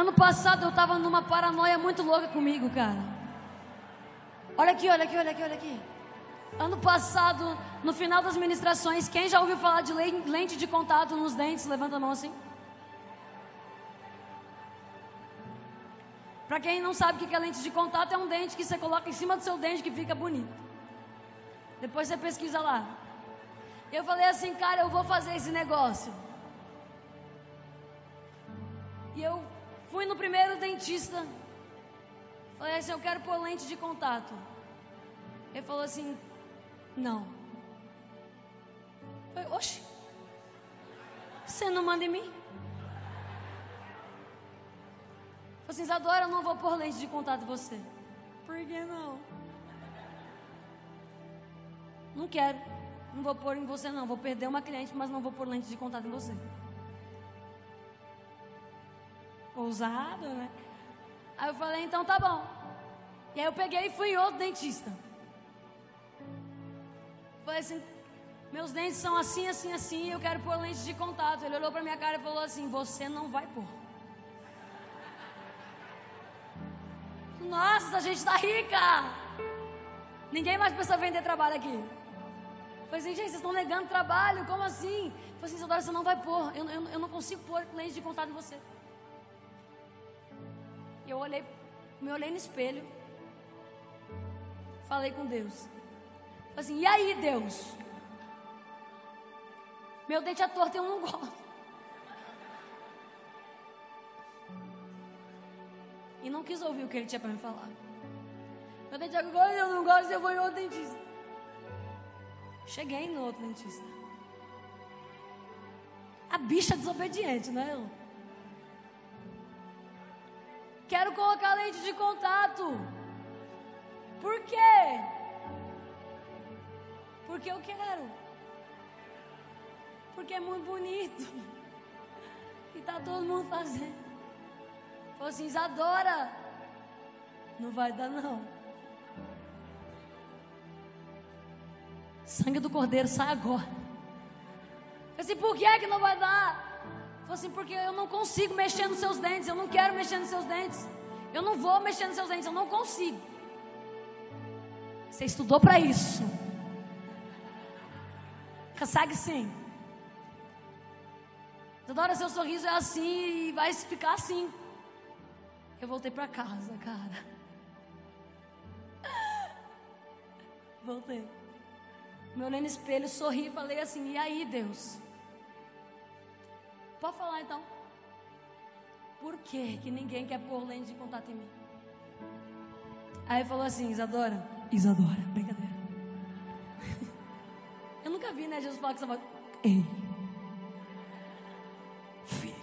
Ano passado eu tava numa paranoia muito louca comigo, cara. Olha aqui, olha aqui, olha aqui, olha aqui. Ano passado, no final das ministrações, quem já ouviu falar de lente de contato nos dentes? Levanta a mão assim. Para quem não sabe o que é lente de contato, é um dente que você coloca em cima do seu dente que fica bonito. Depois você pesquisa lá. Eu falei assim, cara, eu vou fazer esse negócio. E eu fui no primeiro dentista. Falei assim, eu quero pôr lente de contato. Ele falou assim, não. Falei, oxe, você não manda em mim? Falei assim, Isadora, eu não vou pôr lente de contato em você. Por que não? Não quero. Não vou pôr em você, não. Vou perder uma cliente, mas não vou pôr lente de contato em você. Ousado, né? Aí eu falei, então tá bom. E aí eu peguei e fui em outro dentista. Falei assim, meus dentes são assim, assim, assim, eu quero pôr lente de contato. Ele olhou pra minha cara e falou assim, você não vai pôr. Nossa, a gente tá rica! Ninguém mais precisa vender trabalho aqui. Falei assim, gente, vocês estão negando trabalho, como assim? Falei assim, você não vai pôr, eu, eu, eu não consigo pôr lente de contato em você. Eu olhei, me olhei no espelho, falei com Deus. Falei assim, e aí, Deus? Meu dente é torto e eu não gosto. E não quis ouvir o que ele tinha para me falar. Meu dente é agora eu não gosto, eu vou em outro dentista. Cheguei no outro dentista. A bicha desobediente, não é? Quero colocar lente de contato. Por quê? Porque eu quero. Porque é muito bonito. E tá todo mundo fazendo. Falou assim, Isadora. Não vai dar não. Sangue do cordeiro sai agora. Falei assim, por que é que não vai dar? Falei assim, porque eu não consigo mexer nos seus dentes. Eu não quero mexer nos seus dentes. Eu não vou mexer nos seus dentes. Eu não consigo. Você estudou para isso. Consegue sim. Toda hora seu sorriso é assim e vai ficar assim. Eu voltei para casa, cara. Voltei. Me olhei no espelho, sorri e falei assim: E aí, Deus? Pode falar então. Por que, que ninguém quer pôr lente de contato em mim? Aí ele falou assim: Isadora, Isadora, brincadeira. Eu nunca vi, né? Jesus falar com essa voz: Ei, filha.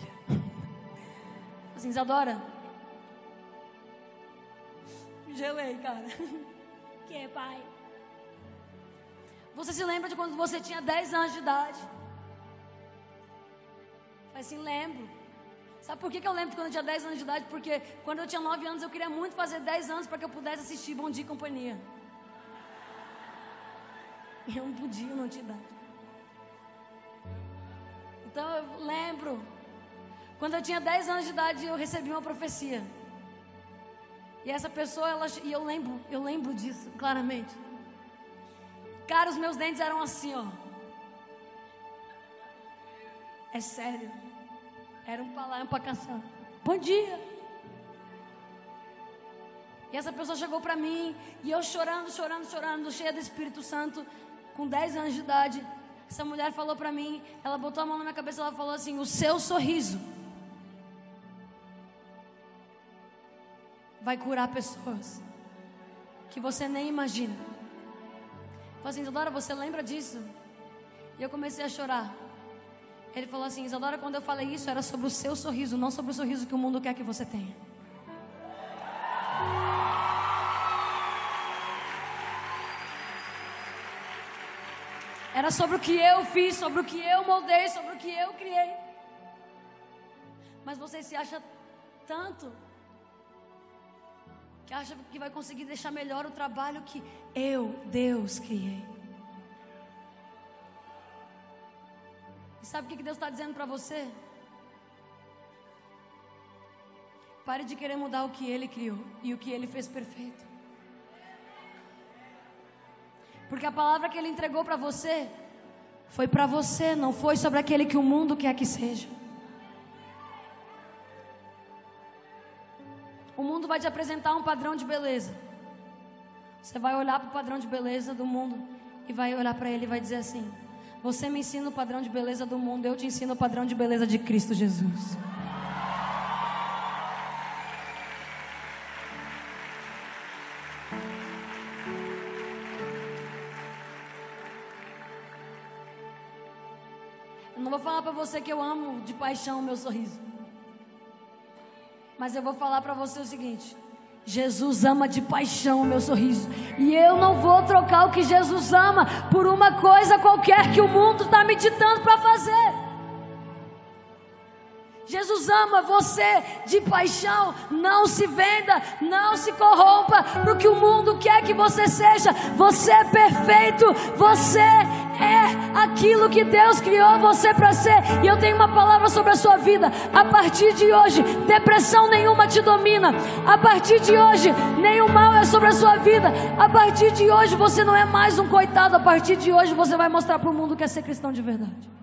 Assim, Isadora. Gelei, cara. Que, pai? Você se lembra de quando você tinha 10 anos de idade? Assim, lembro. Sabe por que, que eu lembro quando eu tinha 10 anos de idade? Porque quando eu tinha 9 anos eu queria muito fazer 10 anos para que eu pudesse assistir Bom Dia e Companhia. E eu não podia, eu não tinha idade. Então eu lembro. Quando eu tinha 10 anos de idade eu recebi uma profecia. E essa pessoa, ela, e eu lembro, eu lembro disso claramente. Cara, os meus dentes eram assim, ó. É sério. Era um palavra para caçar. Bom dia. E essa pessoa chegou para mim e eu chorando, chorando, chorando, cheia do Espírito Santo, com 10 anos de idade. Essa mulher falou para mim, ela botou a mão na minha cabeça, ela falou assim: "O seu sorriso vai curar pessoas que você nem imagina." Falei assim, Isadora, você lembra disso? E eu comecei a chorar. Ele falou assim, Isadora, quando eu falei isso, era sobre o seu sorriso, não sobre o sorriso que o mundo quer que você tenha. Era sobre o que eu fiz, sobre o que eu moldei, sobre o que eu criei. Mas você se acha tanto que acha que vai conseguir deixar melhor o trabalho que eu, Deus, criei. E sabe o que Deus está dizendo para você? Pare de querer mudar o que ele criou e o que ele fez perfeito. Porque a palavra que ele entregou para você foi para você, não foi sobre aquele que o mundo quer que seja. O mundo vai te apresentar um padrão de beleza. Você vai olhar para o padrão de beleza do mundo e vai olhar para ele e vai dizer assim: Você me ensina o padrão de beleza do mundo, eu te ensino o padrão de beleza de Cristo Jesus. Eu não vou falar para você que eu amo de paixão o meu sorriso. Mas eu vou falar para você o seguinte: Jesus ama de paixão o meu sorriso. E eu não vou trocar o que Jesus ama por uma coisa qualquer que o mundo está me ditando para fazer. Jesus ama você de paixão. Não se venda, não se corrompa para o que o mundo quer que você seja. Você é perfeito, você é aquilo que Deus criou você para ser. E eu tenho uma palavra sobre a sua vida. A partir de hoje, depressão nenhuma te domina. A partir de hoje, nenhum mal é sobre a sua vida. A partir de hoje, você não é mais um coitado. A partir de hoje, você vai mostrar para o mundo que é ser cristão de verdade.